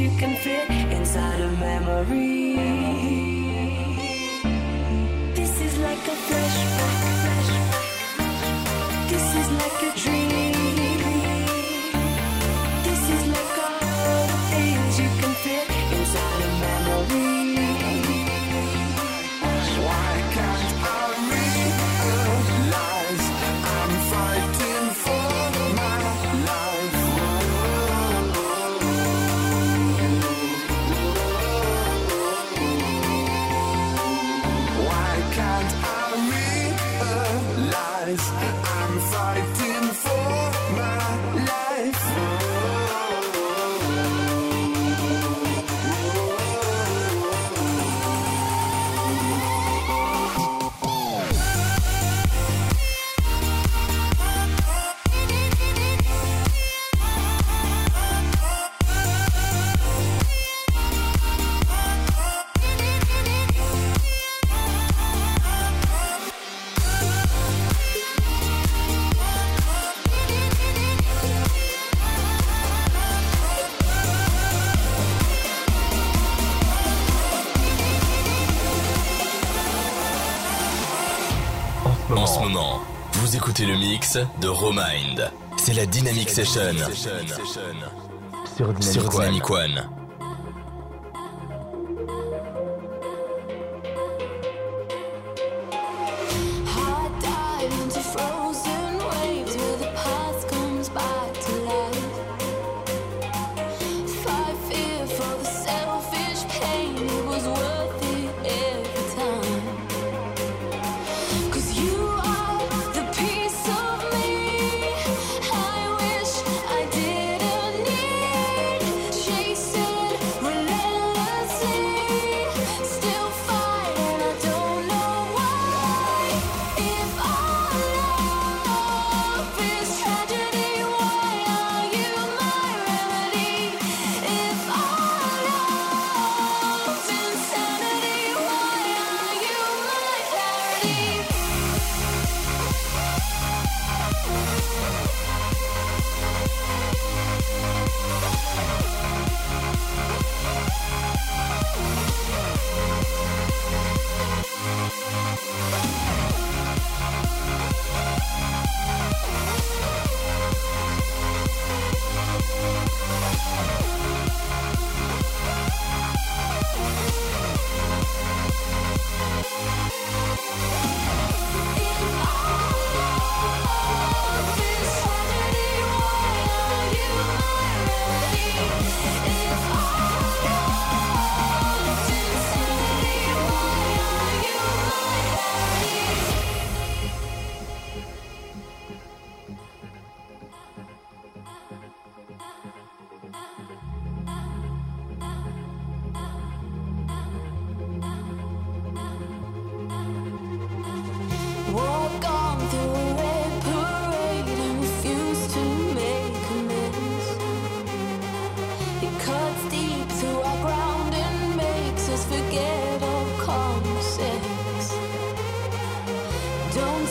Le mix de Romind. C'est la Dynamic Session. Sur Dynamic One.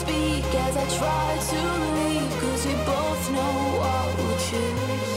speak as I try to leave Cause we both know what we'll choose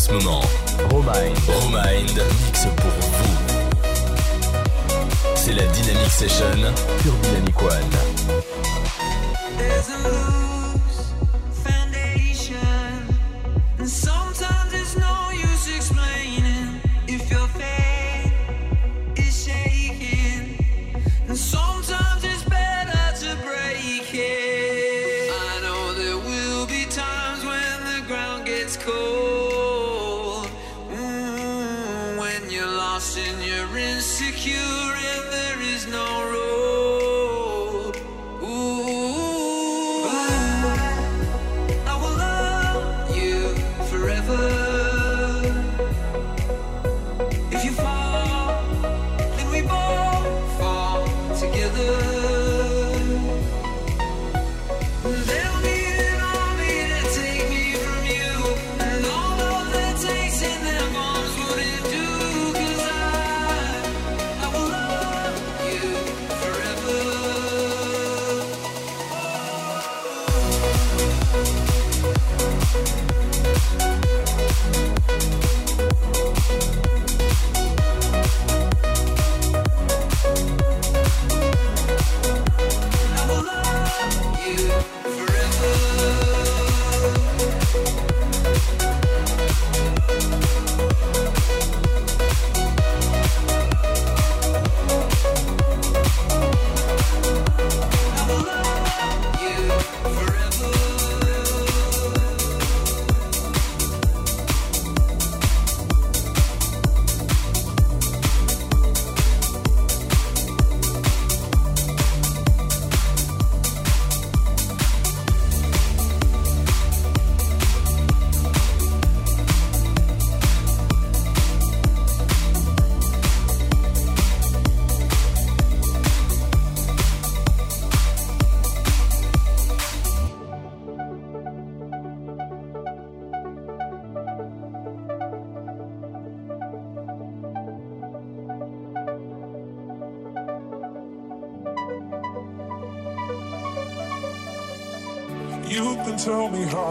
ce moment. Romind. Romind mix pour vous. C'est la Dynamic Session sur Dynamic One.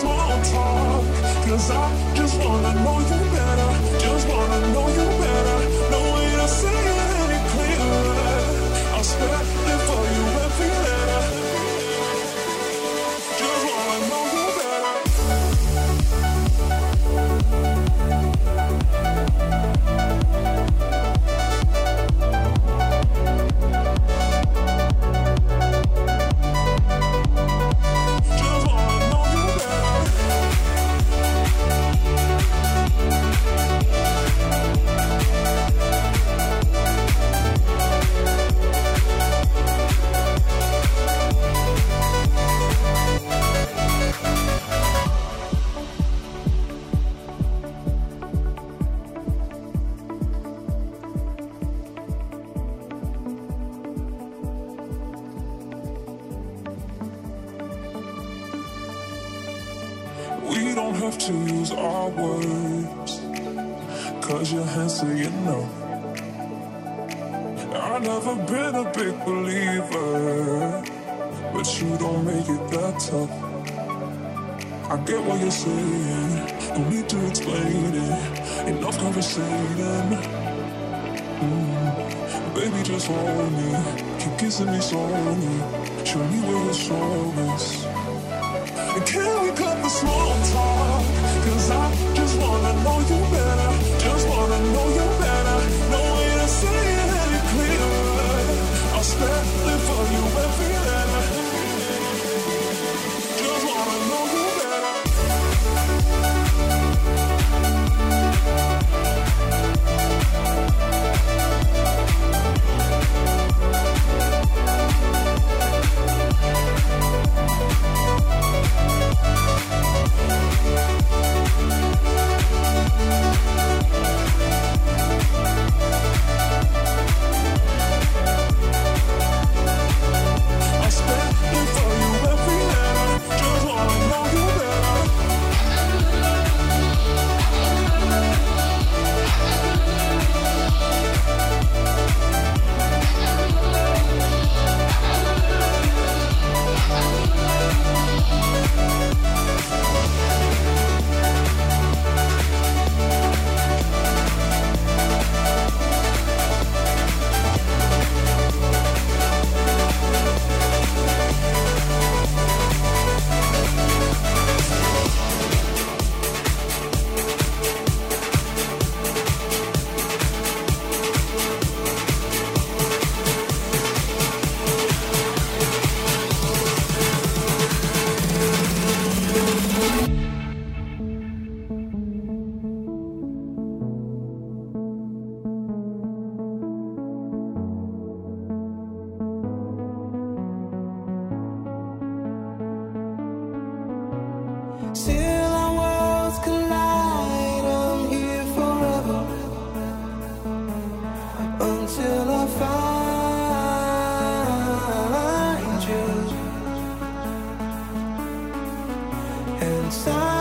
small talk? Cause I just wanna know you have to use our words. Cause your hands say you know. I've never been a big believer, but you don't make it that tough. I get what you're saying, no need to explain it. Enough conversating. Mm. Baby, just hold me, keep kissing me slowly. Show me where your soul is. Can we cut the small talk? inside.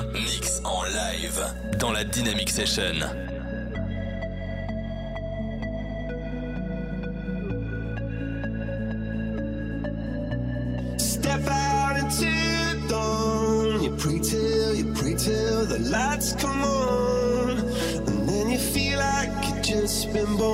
Mix en live dans la Dynamic Session. Step out into the dawn. You pray till, you pray till the lights come on. And then you feel like you've just been born.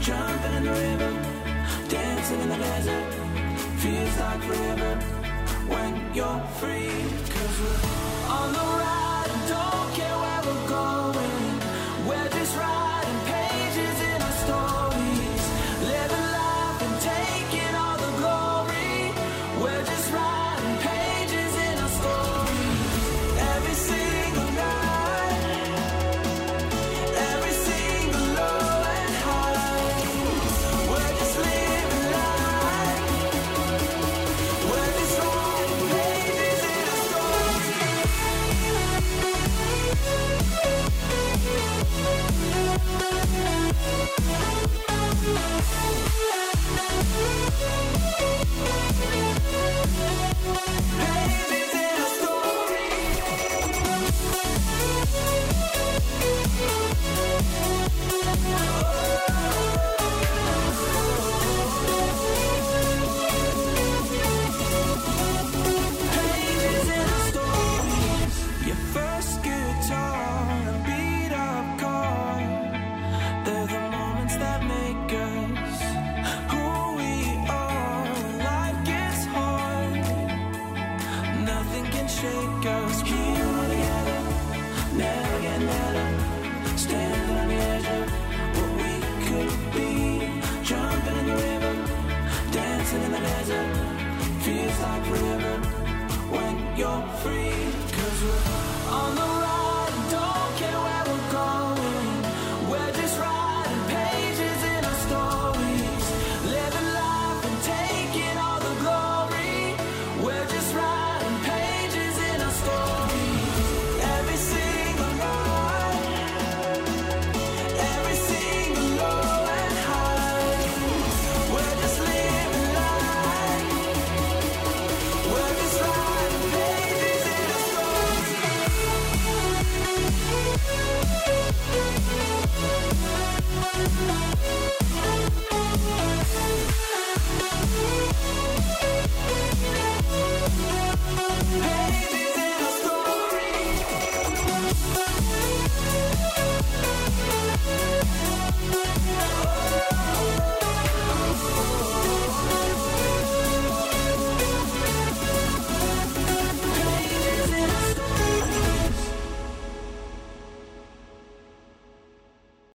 Jumping in the river Dancing in the desert Feels like forever When you're free. We're on the ride